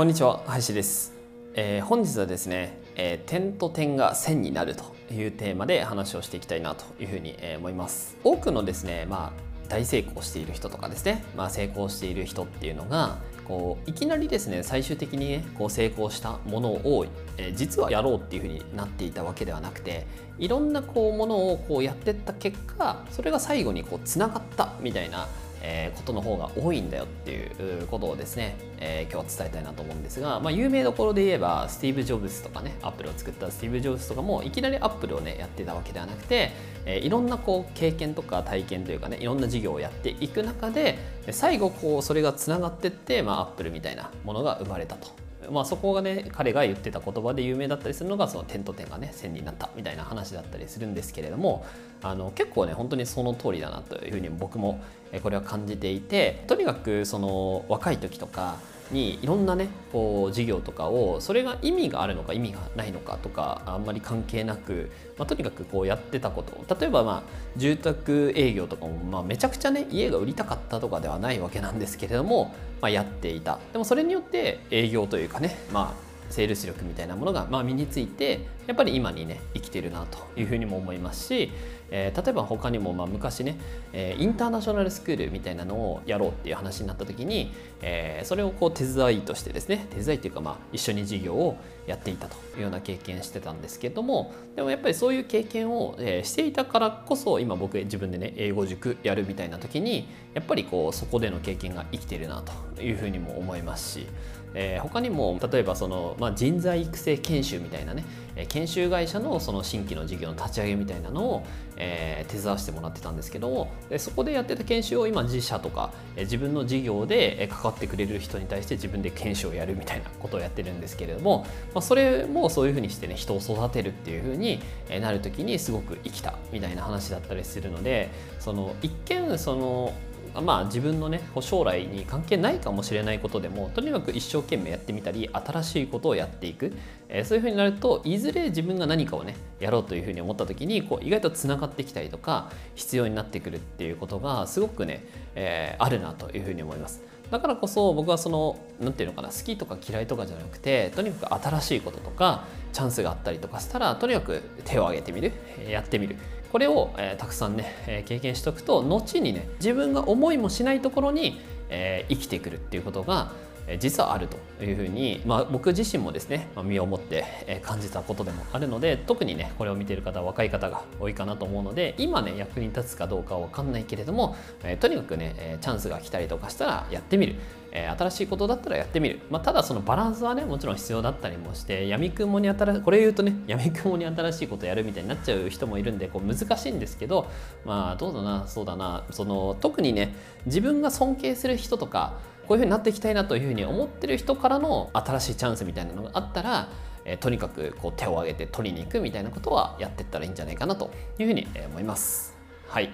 こんにちは林です、えー、本日はですね、えー、点と点が線になるというテーマで話をしていきたいなというふうに思います。多くのですねまあ大成功している人とかですね、まあ、成功している人っていうのがこういきなりですね最終的にねこう成功したものを、えー、実はやろうっていうふうになっていたわけではなくていろんなこうものをこうやってった結果それが最後にこうつながったみたいなえー、ことの方が多いんだよっていうことをですね、えー、今日は伝えたいなと思うんですが、まあ、有名どころで言えばスティーブ・ジョブズとかねアップルを作ったスティーブ・ジョブズとかもいきなりアップルをねやってたわけではなくて、えー、いろんなこう経験とか体験というかねいろんな事業をやっていく中で最後こうそれがつながってって、まあ、アップルみたいなものが生まれたと。まあ、そこがね彼が言ってた言葉で有名だったりするのがその点と点がね線になったみたいな話だったりするんですけれどもあの結構ね本当にその通りだなというふうに僕もこれは感じていてとにかくその若い時とかにいろんなねこう事業とかをそれが意味があるのか意味がないのかとかあんまり関係なく、まあ、とにかくこうやってたこと。例えばまあ住宅営業とかもまあめちゃくちゃね家が売りたかったとかではないわけなんですけれども、まあ、やっていた。でもそれによって営業というかねまあセールス力みたいなものがまあ身についてやっぱり今にね生きてるなというふうにも思いますし、えー、例えば他にもまあ昔ね、えー、インターナショナルスクールみたいなのをやろうっていう話になった時に、えー、それをこう手伝いとしてですね手伝いっていうかまあ一緒に事業をやっていたというような経験してたんですけどもでもやっぱりそういう経験を、えしていたからこそ今僕自分でね英語塾やるみたいな時にやっぱりこうそこでの経験が生きてるなというふうにも思いますしえー、他にも例えばその、まあ、人材育成研修みたいなね研修会社のその新規の事業の立ち上げみたいなのを、えー、手伝わせてもらってたんですけどもそこでやってた研修を今自社とかえ自分の事業で関わってくれる人に対して自分で研修をやるみたいなことをやってるんですけれども、まあ、それもそういうふうにしてね人を育てるっていうふうになる時にすごく生きたみたいな話だったりするのでその一見そのまあ自分のね将来に関係ないかもしれないことでもとにかく一生懸命やってみたり新しいことをやっていく、えー、そういうふうになるといずれ自分が何かをねやろうというふうに思った時にこう意外とつながってきたりとか必要になってくるっていうことがすごくね、えー、あるなというふうに思います。だからこそ僕はその何て言うのかな好きとか嫌いとかじゃなくてとにかく新しいこととかチャンスがあったりとかしたらとにかく手を挙げてみる。やってみる。これを、えー、たくさんね、えー、経験しておくと後にね自分が思いもしないところに、えー、生きてくるっていうことが実はあるというふうに、まあ、僕自身もですね、ま、身をもって感じたことでもあるので特にねこれを見てる方若い方が多いかなと思うので今ね役に立つかどうかは分かんないけれども、えとにかくねチャンスが来たりとかしたらやってみる。え新しいことだったらやってみる、まあ、ただそのバランスはねもちろん必要だったりもして闇雲に新しいこれ言うとね闇雲に新しいことやるみたいになっちゃう人もいるんでこう難しいんですけどまあどうだなそうだなその特にね自分が尊敬する人とかこういうふうになっていきたいなというふうに思ってる人からの新しいチャンスみたいなのがあったらえとにかくこう手を挙げて取りに行くみたいなことはやっていったらいいんじゃないかなというふうに思います。はい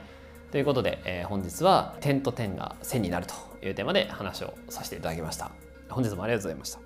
ということで、えー、本日は点と点が線になるというテーマで話をさせていただきました。本日もありがとうございました。